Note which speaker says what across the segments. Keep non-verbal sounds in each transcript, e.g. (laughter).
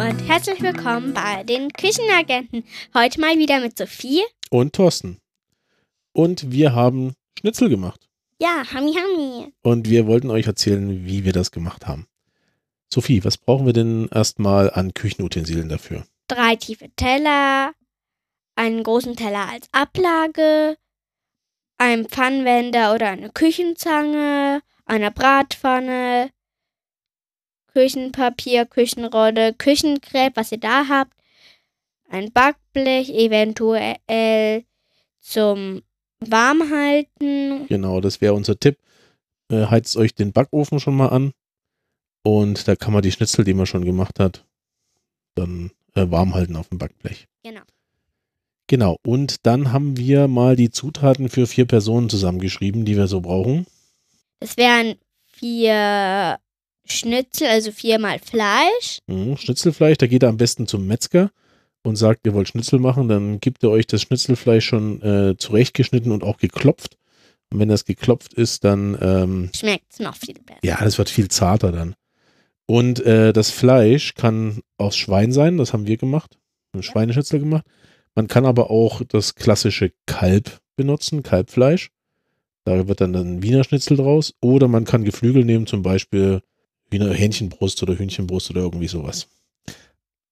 Speaker 1: und herzlich willkommen bei den Küchenagenten. Heute mal wieder mit Sophie.
Speaker 2: Und Thorsten. Und wir haben Schnitzel gemacht.
Speaker 1: Ja, Hami Hami.
Speaker 2: Und wir wollten euch erzählen, wie wir das gemacht haben. Sophie, was brauchen wir denn erstmal an Küchenutensilien dafür?
Speaker 1: Drei tiefe Teller, einen großen Teller als Ablage, einen Pfannenwender oder eine Küchenzange, eine Bratpfanne, Küchenpapier, Küchenrolle, Küchenkrepp, was ihr da habt, ein Backblech, eventuell zum Warmhalten.
Speaker 2: Genau, das wäre unser Tipp. Äh, heizt euch den Backofen schon mal an und da kann man die Schnitzel, die man schon gemacht hat, dann äh, warm halten auf dem Backblech.
Speaker 1: Genau.
Speaker 2: Genau, und dann haben wir mal die Zutaten für vier Personen zusammengeschrieben, die wir so brauchen.
Speaker 1: Es wären vier Schnitzel, also viermal Fleisch.
Speaker 2: Mhm, Schnitzelfleisch, da geht er am besten zum Metzger und sagt, ihr wollt Schnitzel machen, dann gibt er euch das Schnitzelfleisch schon äh, zurechtgeschnitten und auch geklopft. Und wenn das geklopft ist, dann ähm,
Speaker 1: Schmeckt es noch viel besser.
Speaker 2: ja, das wird viel zarter dann. Und äh, das Fleisch kann aus Schwein sein, das haben wir gemacht, ein Schweineschnitzel gemacht. Man kann aber auch das klassische Kalb benutzen, Kalbfleisch. Da wird dann ein Wiener Schnitzel draus. Oder man kann Geflügel nehmen, zum Beispiel Wiener Hähnchenbrust oder Hühnchenbrust oder irgendwie sowas.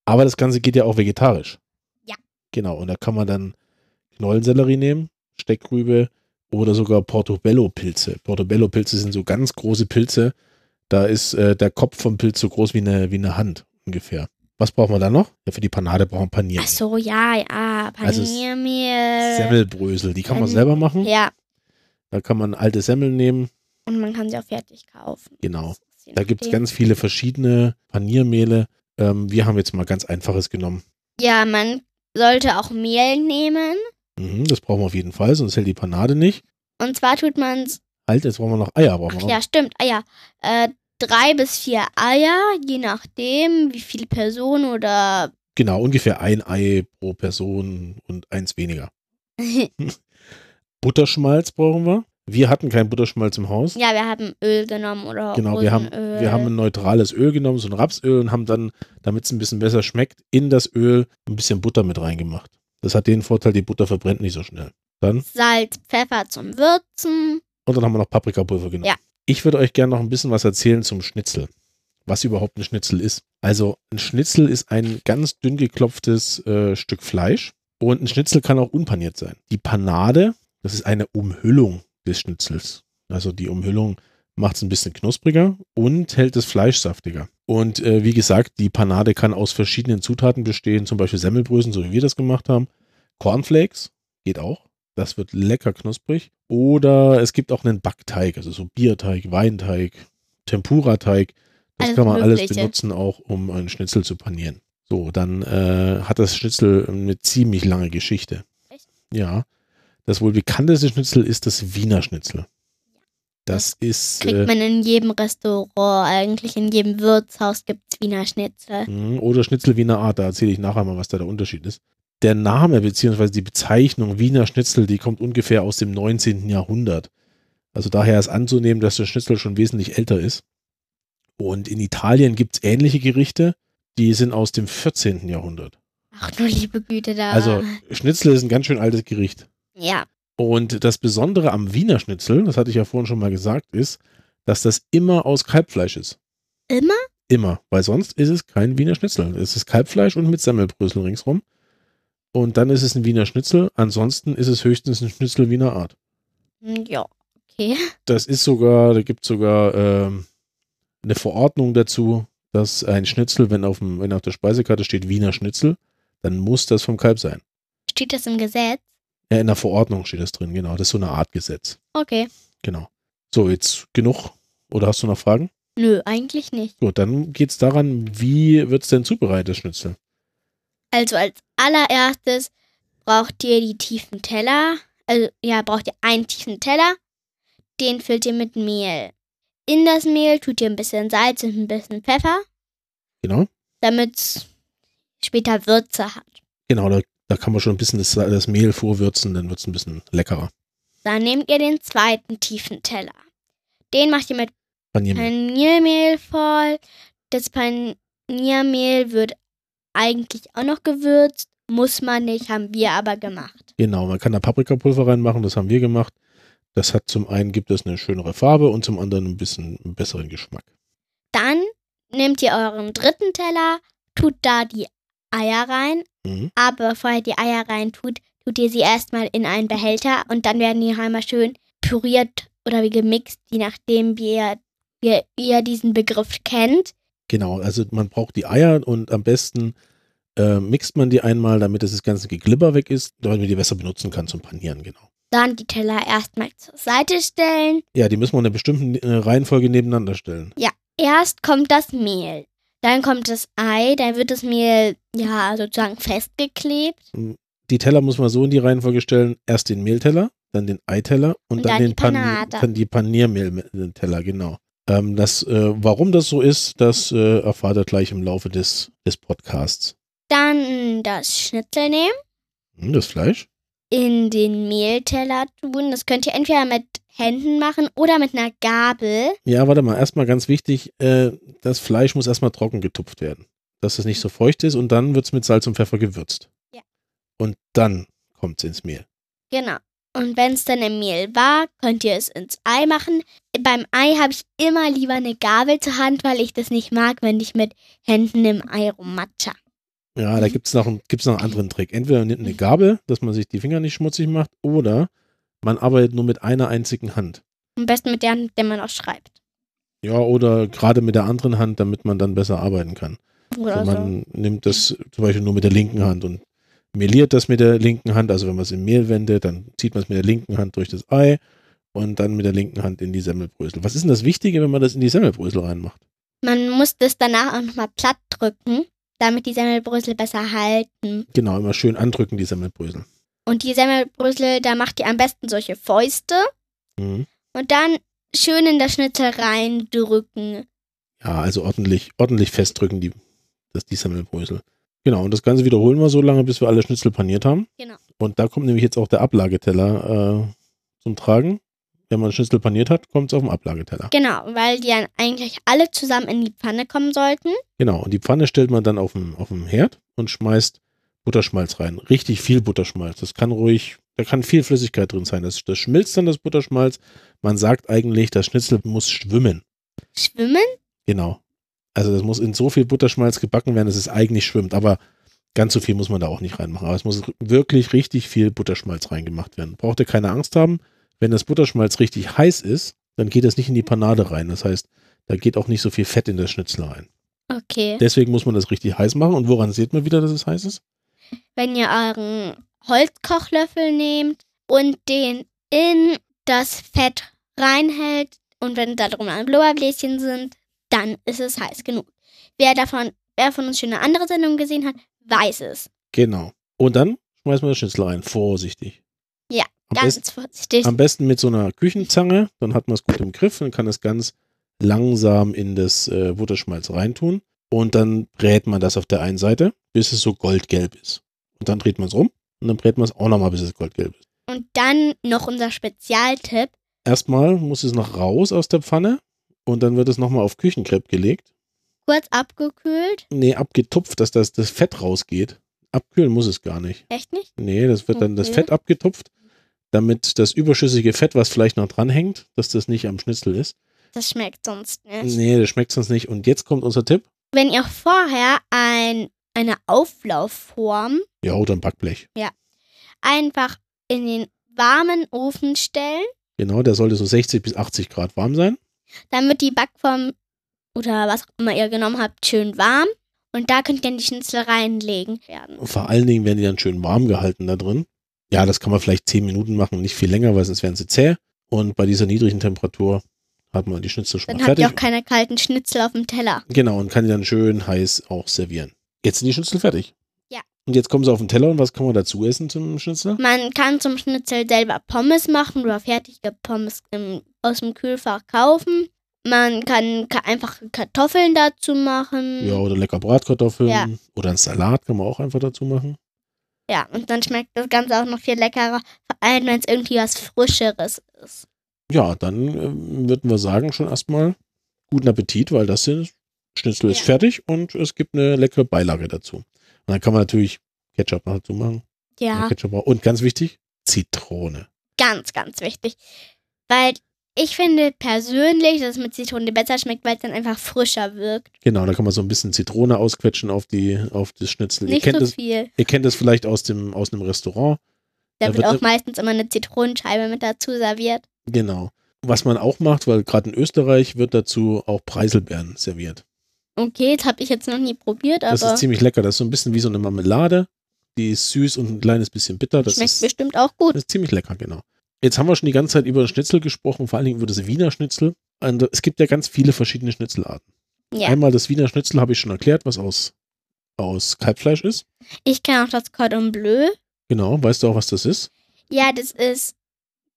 Speaker 2: Aber das Ganze geht ja auch vegetarisch.
Speaker 1: Ja.
Speaker 2: Genau, und da kann man dann Knollensellerie nehmen, Steckrübe oder sogar Portobello-Pilze. Portobello-Pilze sind so ganz große Pilze. Da ist äh, der Kopf vom Pilz so groß wie eine, wie eine Hand ungefähr. Was brauchen wir da noch? Ja, für die Panade brauchen wir Panier.
Speaker 1: Ach so, ja, ja.
Speaker 2: Also
Speaker 1: Paniermehl.
Speaker 2: Semmelbrösel, die kann man
Speaker 1: Pan-
Speaker 2: selber machen.
Speaker 1: Ja,
Speaker 2: Da kann man alte Semmeln nehmen.
Speaker 1: und man kann sie auch fertig kaufen.
Speaker 2: Genau. Da gibt es ganz viele verschiedene Paniermehle. Ähm, wir haben jetzt mal ganz einfaches genommen.
Speaker 1: Ja, man sollte auch Mehl nehmen.
Speaker 2: Mhm, das brauchen wir auf jeden Fall, sonst hält die Panade nicht.
Speaker 1: Und zwar tut man es.
Speaker 2: Halt, jetzt brauchen wir noch Eier. Brauchen
Speaker 1: Ach
Speaker 2: wir noch.
Speaker 1: ja, stimmt. Eier. Äh, drei bis vier Eier, je nachdem, wie viele Personen oder.
Speaker 2: Genau, ungefähr ein Ei pro Person und eins weniger. (laughs) Butterschmalz brauchen wir. Wir hatten keinen Butterschmalz im Haus.
Speaker 1: ja, wir haben Öl genommen oder
Speaker 2: Genau, wir haben, wir haben ein neutrales Öl genommen, so ein Rapsöl und haben dann, damit es ein bisschen besser schmeckt, in das Öl ein bisschen Butter mit reingemacht. Das hat den Vorteil, die Butter verbrennt nicht so schnell. Dann,
Speaker 1: Salz, Pfeffer zum Würzen.
Speaker 2: und dann haben wir noch Paprikapulver genommen.
Speaker 1: Ja.
Speaker 2: Ich würde euch gerne noch ein bisschen was erzählen zum Schnitzel. Was überhaupt ein Schnitzel ist. Also, ein Schnitzel ist ein ganz dünn geklopftes äh, Stück Fleisch. Und ein Schnitzel kann auch unpaniert sein. Die Panade, das ist eine Umhüllung des Schnitzels. Also die Umhüllung macht es ein bisschen knuspriger und hält das Fleisch saftiger. Und äh, wie gesagt, die Panade kann aus verschiedenen Zutaten bestehen, zum Beispiel Semmelbrösen, so wie wir das gemacht haben. Cornflakes geht auch. Das wird lecker knusprig. Oder es gibt auch einen Backteig, also so Bierteig, Weinteig, Tempura-Teig. Das
Speaker 1: Alles
Speaker 2: kann man alles
Speaker 1: Mögliche.
Speaker 2: benutzen, auch um einen Schnitzel zu panieren. So, dann äh, hat das Schnitzel eine ziemlich lange Geschichte.
Speaker 1: Echt?
Speaker 2: Ja. Das wohl bekannteste Schnitzel ist das Wiener Schnitzel. Das ist.
Speaker 1: Kriegt
Speaker 2: Äh,
Speaker 1: man in jedem Restaurant, eigentlich in jedem Wirtshaus gibt es Wiener Schnitzel.
Speaker 2: mh, oder Schnitzel Wiener Art, da erzähle ich nachher mal, was da der Unterschied ist. Der Name bzw. die Bezeichnung Wiener Schnitzel, die kommt ungefähr aus dem 19. Jahrhundert. Also daher ist anzunehmen, dass der Schnitzel schon wesentlich älter ist. Und in Italien gibt es ähnliche Gerichte, die sind aus dem 14. Jahrhundert.
Speaker 1: Ach du liebe Güte da.
Speaker 2: Also Schnitzel ist ein ganz schön altes Gericht.
Speaker 1: Ja,
Speaker 2: Und das Besondere am Wiener Schnitzel, das hatte ich ja vorhin schon mal gesagt, ist, dass das immer aus Kalbfleisch ist.
Speaker 1: immer?
Speaker 2: Immer, weil sonst ist es kein Wiener Schnitzel. Es ist Kalbfleisch und mit Semmelbrösel ringsrum. Und dann ist es ein Wiener Schnitzel. Ansonsten ist es höchstens ein Schnitzel Wiener Art.
Speaker 1: Hm, Ja, okay. (laughs)
Speaker 2: Das ist sogar, da gibt es sogar ähm, eine Verordnung dazu, dass ein Schnitzel, wenn auf, dem, wenn auf der Speisekarte steht Wiener Schnitzel, dann muss das vom Kalb sein.
Speaker 1: Steht das im Gesetz?
Speaker 2: Ja, in der Verordnung steht das drin, genau. Das ist so eine Art Gesetz.
Speaker 1: Okay.
Speaker 2: Genau. So, jetzt genug. Oder hast du noch Fragen?
Speaker 1: Nö, eigentlich nicht.
Speaker 2: Gut, dann geht es daran, wie wird es denn zubereitet, das Schnitzel?
Speaker 1: Also als allererstes braucht ihr die tiefen Teller. Also ja, braucht ihr einen tiefen Teller. Den füllt ihr mit Mehl. In das Mehl tut ihr ein bisschen Salz und ein bisschen Pfeffer,
Speaker 2: Genau.
Speaker 1: damit es später Würze hat.
Speaker 2: Genau, da, da kann man schon ein bisschen das, das Mehl vorwürzen, dann wird es ein bisschen leckerer.
Speaker 1: Dann nehmt ihr den zweiten tiefen Teller. Den macht ihr mit
Speaker 2: Paniermehl.
Speaker 1: Paniermehl voll. Das Paniermehl wird eigentlich auch noch gewürzt. Muss man nicht, haben wir aber gemacht.
Speaker 2: Genau, man kann da Paprikapulver reinmachen, das haben wir gemacht. Das hat zum einen gibt es eine schönere Farbe und zum anderen ein bisschen einen besseren Geschmack.
Speaker 1: Dann nehmt ihr euren dritten Teller, tut da die Eier rein.
Speaker 2: Mhm.
Speaker 1: Aber bevor ihr die Eier rein tut, ihr sie erstmal in einen Behälter und dann werden die einmal schön püriert oder wie gemixt, je nachdem, wie ihr, wie ihr diesen Begriff kennt.
Speaker 2: Genau, also man braucht die Eier und am besten äh, mixt man die einmal, damit das ganze Geglibber weg ist, damit man die besser benutzen kann zum Panieren, genau.
Speaker 1: Dann die Teller erstmal zur Seite stellen.
Speaker 2: Ja, die müssen wir in einer bestimmten äh, Reihenfolge nebeneinander stellen.
Speaker 1: Erst kommt das Mehl. Dann kommt das Ei, dann wird das Mehl ja sozusagen festgeklebt.
Speaker 2: Die Teller muss man so in die Reihenfolge stellen: erst den Mehlteller, dann den Eiteller und,
Speaker 1: Und
Speaker 2: dann,
Speaker 1: dann
Speaker 2: den
Speaker 1: die
Speaker 2: Pan dann die Paniermehlteller, genau. Ähm, das, äh, warum das so ist, das äh, erfahrt ihr gleich im Laufe des, des Podcasts.
Speaker 1: Dann das Schnitzel nehmen,
Speaker 2: Hm, das Fleisch?
Speaker 1: in den Mehlteller tun. Das könnt ihr entweder mit Händen machen oder mit einer Gabel.
Speaker 2: Ja, warte mal, erstmal ganz wichtig, äh, das Fleisch muss erstmal trocken getupft werden, dass es nicht so feucht ist und dann wird es mit Salz und Pfeffer gewürzt.
Speaker 1: Ja.
Speaker 2: Und dann kommt es ins Mehl.
Speaker 1: Genau. Und wenn es dann im Mehl war, könnt ihr es ins Ei machen. Beim Ei habe ich immer lieber eine Gabel zur Hand, weil ich das nicht mag, wenn ich mit Händen im Ei rummatsche.
Speaker 2: Ja, da gibt es noch, gibt's noch einen anderen Trick. Entweder man nimmt eine Gabel, dass man sich die Finger nicht schmutzig macht, oder man arbeitet nur mit einer einzigen Hand.
Speaker 1: Am besten mit der Hand, mit der man auch schreibt.
Speaker 2: Ja, oder gerade mit der anderen Hand, damit man dann besser arbeiten kann.
Speaker 1: Oder
Speaker 2: Also
Speaker 1: so.
Speaker 2: man nimmt das zum Beispiel nur mit der linken Hand und meliert das mit der linken Hand. Also wenn man es im Mehl wendet, dann zieht man es mit der linken Hand durch das Ei und dann mit der linken Hand in die Semmelbrösel. Was ist denn das Wichtige, wenn man das in die Semmelbrösel reinmacht?
Speaker 1: Man muss das danach auch nochmal platt drücken, damit die Semmelbrösel besser halten.
Speaker 2: Genau, immer schön andrücken, die Semmelbrösel.
Speaker 1: Und die Semmelbrösel, da macht ihr am besten solche Fäuste
Speaker 2: Mhm.
Speaker 1: und dann schön in das Schnitzel reindrücken.
Speaker 2: Ja, also ordentlich, ordentlich festdrücken, die, das, die Semmelbrösel. Genau, und das Ganze wiederholen wir so lange, bis wir alle Schnitzel paniert haben.
Speaker 1: Genau.
Speaker 2: Und da kommt nämlich jetzt auch der Ablageteller äh, zum Tragen. Wenn man Schnitzel paniert hat, kommt es auf den Ablageteller.
Speaker 1: Genau, weil die dann eigentlich alle zusammen in die Pfanne kommen sollten.
Speaker 2: Genau, und die Pfanne stellt man dann auf den, auf den Herd und schmeißt Butterschmalz rein. Richtig viel Butterschmalz. Das kann ruhig, da kann viel Flüssigkeit drin sein. Das, das schmilzt dann, das Butterschmalz. Man sagt eigentlich, das Schnitzel muss schwimmen.
Speaker 1: Schwimmen?
Speaker 2: Genau. Also das muss in so viel Butterschmalz gebacken werden, dass es eigentlich schwimmt. Aber ganz so viel muss man da auch nicht reinmachen. Aber es muss wirklich richtig viel Butterschmalz reingemacht werden. Braucht ihr keine Angst haben. Wenn das Butterschmalz richtig heiß ist, dann geht das nicht in die Panade rein. Das heißt, da geht auch nicht so viel Fett in das Schnitzel rein.
Speaker 1: Okay.
Speaker 2: Deswegen muss man das richtig heiß machen. Und woran sieht man wieder, dass es heiß ist?
Speaker 1: Wenn ihr euren Holzkochlöffel nehmt und den in das Fett reinhält und wenn da drum ein Blubberbläschen sind, dann ist es heiß genug. Wer davon, wer von uns schon eine andere Sendung gesehen hat, weiß es.
Speaker 2: Genau. Und dann schmeißt man das Schnitzel rein. Vorsichtig.
Speaker 1: Ja,
Speaker 2: Am,
Speaker 1: Ganz
Speaker 2: besten,
Speaker 1: vorsichtig.
Speaker 2: am besten mit so einer Küchenzange. Dann hat man es gut im Griff. Dann kann es ganz langsam in das äh, Butterschmalz reintun. Und dann brät man das auf der einen Seite, bis es so goldgelb ist. Und dann dreht man es rum. Und dann brät man es auch nochmal, bis es goldgelb ist.
Speaker 1: Und dann noch unser Spezialtipp.
Speaker 2: Erstmal muss es noch raus aus der Pfanne. Und dann wird es nochmal auf Küchenkrepp gelegt.
Speaker 1: Kurz abgekühlt.
Speaker 2: Nee, abgetupft, dass das, das Fett rausgeht. Abkühlen muss es gar nicht.
Speaker 1: Echt nicht?
Speaker 2: Nee, das wird dann das
Speaker 1: Okay.
Speaker 2: Fett abgetupft, damit das überschüssige Fett, was vielleicht noch dranhängt, dass das nicht am Schnitzel ist.
Speaker 1: Das schmeckt sonst nicht.
Speaker 2: Nee, das schmeckt sonst nicht. Und jetzt kommt unser Tipp.
Speaker 1: Wenn ihr vorher ein, eine Auflaufform
Speaker 2: Ja, oder ein Backblech.
Speaker 1: einfach in den warmen Ofen stellen,
Speaker 2: Genau, der sollte so 60 bis 80 Grad warm sein.
Speaker 1: damit die Backform oder was auch immer ihr genommen habt, schön warm. Und da könnt ihr dann die Schnitzel reinlegen werden.
Speaker 2: Und vor allen Dingen werden die dann schön warm gehalten da drin. Ja, das kann man vielleicht 10 Minuten machen, nicht viel länger, weil sonst werden sie zäh. Und bei dieser niedrigen Temperatur hat man die Schnitzel schon
Speaker 1: Dann
Speaker 2: mal
Speaker 1: habt
Speaker 2: fertig.
Speaker 1: ihr auch keine kalten Schnitzel auf dem Teller.
Speaker 2: Genau, und kann die dann schön heiß auch servieren. Jetzt sind die Schnitzel fertig.
Speaker 1: Ja.
Speaker 2: Und jetzt kommen sie auf den Teller und was kann man dazu essen zum Schnitzel?
Speaker 1: Man kann zum Schnitzel selber Pommes machen oder fertige Pommes im, aus dem Kühlfach kaufen. Man kann ka einfach Kartoffeln dazu machen.
Speaker 2: Ja, oder lecker Bratkartoffeln.
Speaker 1: Ja.
Speaker 2: Oder einen Salat kann man auch einfach dazu machen.
Speaker 1: Ja, und dann schmeckt das Ganze auch noch viel leckerer, vor allem wenn es irgendwie was Frischeres ist.
Speaker 2: Ja, dann ähm, würden wir sagen schon erstmal guten Appetit, weil das ist, Schnitzel ist
Speaker 1: Ja.
Speaker 2: fertig und es gibt eine leckere Beilage dazu. Und dann kann man natürlich Ketchup noch dazu machen.
Speaker 1: Ja,
Speaker 2: Ketchup. Und ganz wichtig, Zitrone.
Speaker 1: ganz, ganz wichtig. Weil ich finde persönlich, dass es mit Zitrone besser schmeckt, weil es dann einfach frischer wirkt.
Speaker 2: Genau, da kann man so ein bisschen Zitrone ausquetschen auf die, auf das Schnitzel. Ihr
Speaker 1: Nicht
Speaker 2: kennt,
Speaker 1: so
Speaker 2: es,
Speaker 1: viel.
Speaker 2: ihr kennt es vielleicht aus dem, aus einem Restaurant.
Speaker 1: Da
Speaker 2: da
Speaker 1: wird auch meistens immer eine Zitronenscheibe mit dazu serviert.
Speaker 2: Genau. Was man auch macht, weil gerade in Österreich wird dazu auch Preiselbeeren serviert.
Speaker 1: Okay, das habe ich jetzt noch nie probiert,
Speaker 2: Das
Speaker 1: aber
Speaker 2: ist ziemlich lecker. Das ist so ein bisschen wie so eine Marmelade. Die ist süß und ein kleines bisschen bitter. Das
Speaker 1: schmeckt
Speaker 2: ist,
Speaker 1: bestimmt auch gut.
Speaker 2: das ist ziemlich lecker, genau. Jetzt haben wir schon die ganze Zeit über Schnitzel gesprochen, vor allen Dingen über das Wiener Schnitzel. Und es gibt ja ganz viele verschiedene Schnitzelarten.
Speaker 1: Ja.
Speaker 2: Einmal das Wiener Schnitzel habe ich schon erklärt, was aus, aus Kalbfleisch ist.
Speaker 1: Ich kenne auch das Cordon Bleu.
Speaker 2: Genau, weißt du auch, was das ist?
Speaker 1: Ja, das ist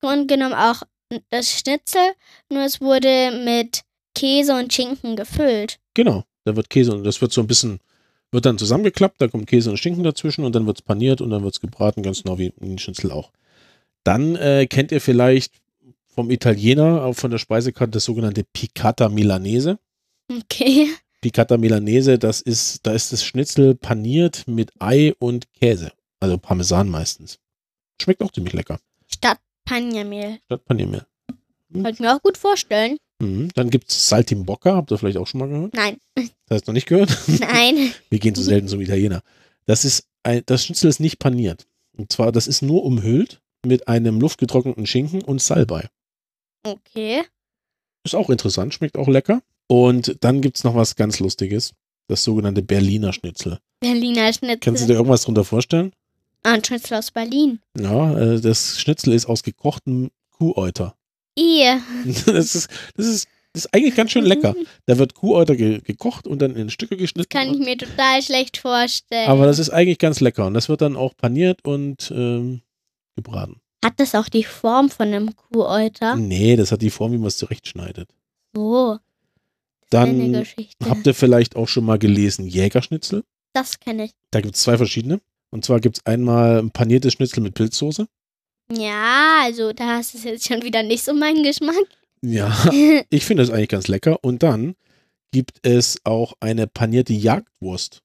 Speaker 1: im Grunde genommen auch das Schnitzel, nur es wurde mit Käse und Schinken gefüllt.
Speaker 2: Genau, da wird Käse und das wird so ein bisschen, wird dann zusammengeklappt, da kommt Käse und Schinken dazwischen und dann wird es paniert und dann wird es gebraten, ganz genau wie ein Schnitzel auch. Dann äh, kennt ihr vielleicht vom Italiener, auch von der Speisekarte, das sogenannte Piccata Milanese.
Speaker 1: Okay.
Speaker 2: Piccata Milanese, das ist, da ist das Schnitzel paniert mit Ei und Käse. Also Parmesan meistens. Schmeckt auch ziemlich lecker.
Speaker 1: Statt Paniermehl.
Speaker 2: Statt Paniermehl.
Speaker 1: Kann ich mir auch gut vorstellen.
Speaker 2: Mhm. Dann gibt es Saltimbocca, habt ihr vielleicht auch schon mal gehört?
Speaker 1: Nein,
Speaker 2: Das (laughs) hast du noch nicht gehört?
Speaker 1: nein. (laughs)
Speaker 2: Wir gehen zu selten zum Italiener. Das ist ein, das Schnitzel ist nicht paniert. Und zwar, das ist nur umhüllt mit einem luftgetrockneten Schinken und Salbei.
Speaker 1: Okay.
Speaker 2: Ist auch interessant, schmeckt auch lecker. Und dann gibt es noch was ganz Lustiges. Das sogenannte Berliner Schnitzel.
Speaker 1: Berliner Schnitzel.
Speaker 2: Kannst du dir irgendwas drunter vorstellen?
Speaker 1: Ah, ein Schnitzel aus Berlin.
Speaker 2: Ja, äh, das Schnitzel ist aus gekochtem Kuhäuter.
Speaker 1: Ihr. (laughs)
Speaker 2: Das ist, das ist, das ist eigentlich ganz schön lecker. (laughs) Da wird Kuhäuter ge gekocht und dann in Stücke geschnitten.
Speaker 1: Kann ich mir total schlecht vorstellen.
Speaker 2: Aber das ist eigentlich ganz lecker. Und das wird dann auch paniert und ähm, gebraten.
Speaker 1: Hat das auch die Form von einem Kuhäuter?
Speaker 2: Nee, das hat die Form, wie man es zurechtschneidet.
Speaker 1: So. Das
Speaker 2: Dann habt ihr vielleicht auch schon mal gelesen Jägerschnitzel.
Speaker 1: Das kenne ich.
Speaker 2: Da gibt es zwei verschiedene. Und zwar gibt es einmal ein paniertes Schnitzel mit Pilzsoße.
Speaker 1: Ja, also da ist es jetzt schon wieder nicht so mein Geschmack.
Speaker 2: Ja, (laughs) ich finde das eigentlich ganz lecker. Und dann gibt es auch eine panierte Jagdwurst.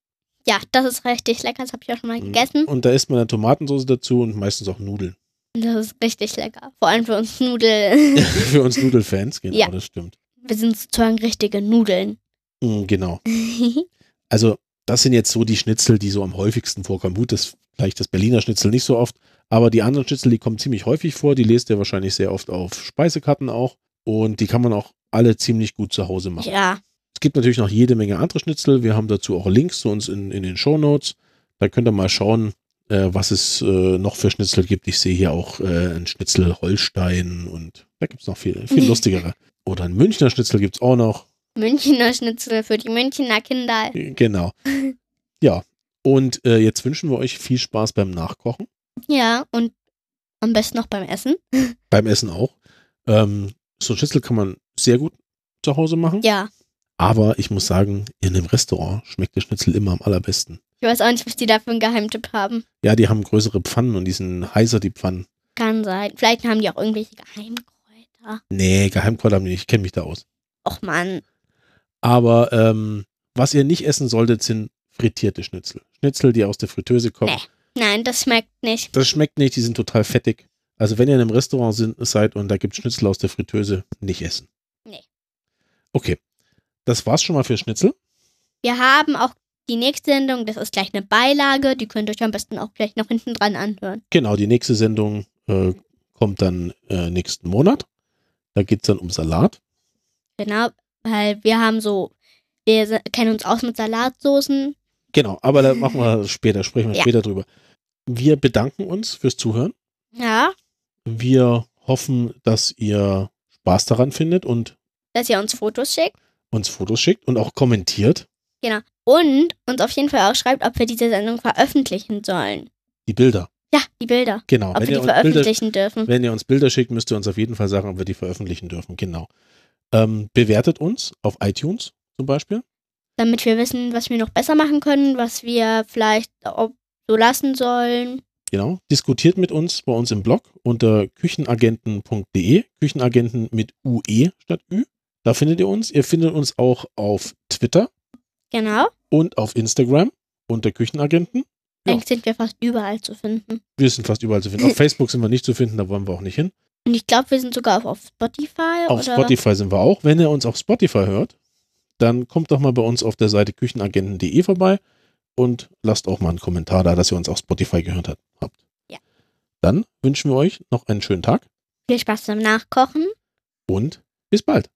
Speaker 1: ja, das ist richtig lecker. Das habe ich auch schon mal gegessen.
Speaker 2: Und da isst man eine Tomatensauce dazu und meistens auch Nudeln.
Speaker 1: Das ist richtig lecker. Vor allem für uns Nudel. (laughs)
Speaker 2: Für uns Nudelfans, genau,
Speaker 1: Ja.
Speaker 2: das stimmt.
Speaker 1: Wir sind sozusagen richtige Nudeln.
Speaker 2: Mm, Genau. (laughs) Also, das sind jetzt so die Schnitzel, die so am häufigsten vorkommen. Gut, das vielleicht das Berliner Schnitzel nicht so oft, aber die anderen Schnitzel, die kommen ziemlich häufig vor. Die lest ihr wahrscheinlich sehr oft auf Speisekarten auch. Und die kann man auch alle ziemlich gut zu Hause machen.
Speaker 1: ja,
Speaker 2: Es gibt natürlich noch jede Menge andere Schnitzel. Wir haben dazu auch Links zu uns in, in den Show Notes. Da könnt ihr mal schauen, äh, was es äh, noch für Schnitzel gibt. Ich sehe hier auch äh, ein Schnitzel Holstein und da gibt es noch viel, viel (laughs) lustigere. Oder ein Münchner Schnitzel gibt es auch noch.
Speaker 1: Münchner Schnitzel für die Münchner Kinder.
Speaker 2: Genau. (laughs) Ja. Und äh, jetzt wünschen wir euch viel Spaß beim Nachkochen.
Speaker 1: Ja, und am besten noch beim Essen. (laughs)
Speaker 2: Beim Essen auch. Ähm, so ein Schnitzel kann man sehr gut zu Hause machen.
Speaker 1: Ja.
Speaker 2: Aber ich muss sagen, in einem Restaurant schmeckt der Schnitzel immer am allerbesten.
Speaker 1: Ich weiß auch nicht, was die da für einen Geheimtipp haben.
Speaker 2: Ja, die haben größere Pfannen und die sind heißer, die Pfannen.
Speaker 1: Kann sein. Vielleicht haben die auch irgendwelche Geheimkräuter.
Speaker 2: Nee, Geheimkräuter haben die nicht. Ich kenne mich da aus.
Speaker 1: Och Mann.
Speaker 2: Aber ähm, was ihr nicht essen solltet, sind frittierte Schnitzel. Schnitzel, die aus der Fritteuse kommen.
Speaker 1: Nee. Nein, das schmeckt nicht.
Speaker 2: Das schmeckt nicht, die sind total fettig. Also wenn ihr in einem Restaurant sind, seid und da gibt Schnitzel aus der Fritteuse, nicht essen.
Speaker 1: Nee.
Speaker 2: Okay. Das war's schon mal für Schnitzel.
Speaker 1: Wir haben auch die nächste Sendung, das ist gleich eine Beilage, die könnt ihr euch am besten auch gleich noch hinten dran anhören.
Speaker 2: Genau, die nächste Sendung äh, kommt dann äh, nächsten Monat. Da geht's dann um Salat.
Speaker 1: Genau, weil wir haben so, wir kennen uns aus mit Salatsoßen.
Speaker 2: Genau, aber da machen wir (laughs) später, sprechen wir
Speaker 1: Ja.
Speaker 2: später drüber. Wir bedanken uns fürs Zuhören.
Speaker 1: Ja,
Speaker 2: Wir hoffen, dass ihr Spaß daran findet und
Speaker 1: dass ihr uns Fotos schickt.
Speaker 2: uns Fotos schickt und auch kommentiert
Speaker 1: Und uns auf jeden Fall auch schreibt, ob wir diese Sendung veröffentlichen sollen.
Speaker 2: die Bilder.
Speaker 1: Ja, die Bilder.
Speaker 2: Genau,
Speaker 1: Ob
Speaker 2: wenn
Speaker 1: wir die
Speaker 2: uns Bilder,
Speaker 1: veröffentlichen dürfen.
Speaker 2: wenn ihr uns Bilder schickt, müsst ihr uns auf jeden Fall sagen, ob wir die veröffentlichen dürfen. Genau. Ähm, bewertet uns auf iTunes zum Beispiel.
Speaker 1: Damit wir wissen, was wir noch besser machen können, was wir vielleicht so lassen sollen.
Speaker 2: Genau. Diskutiert mit uns bei uns im Blog unter küchenagenten.de. Küchenagenten mit UE statt Ü. Da findet ihr uns. Ihr findet uns auch auf Twitter
Speaker 1: Genau.
Speaker 2: und auf Instagram. unter Küchenagenten. Ja.
Speaker 1: Eigentlich sind wir fast überall zu finden.
Speaker 2: Wir sind fast überall zu finden. Auf (laughs) Facebook sind wir nicht zu finden, da wollen wir auch nicht hin.
Speaker 1: Und ich glaube, wir sind sogar auf, auf Spotify.
Speaker 2: Auf
Speaker 1: oder?
Speaker 2: Spotify sind wir auch. Wenn ihr uns auf Spotify hört, dann kommt doch mal bei uns auf der Seite küchenagenten.de vorbei und lasst auch mal einen Kommentar da, dass ihr uns auf Spotify gehört habt.
Speaker 1: Ja.
Speaker 2: Dann wünschen wir euch noch einen schönen Tag
Speaker 1: Viel Spaß beim Nachkochen.
Speaker 2: und bis bald.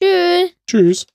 Speaker 1: Tschüss.
Speaker 2: Tschüss.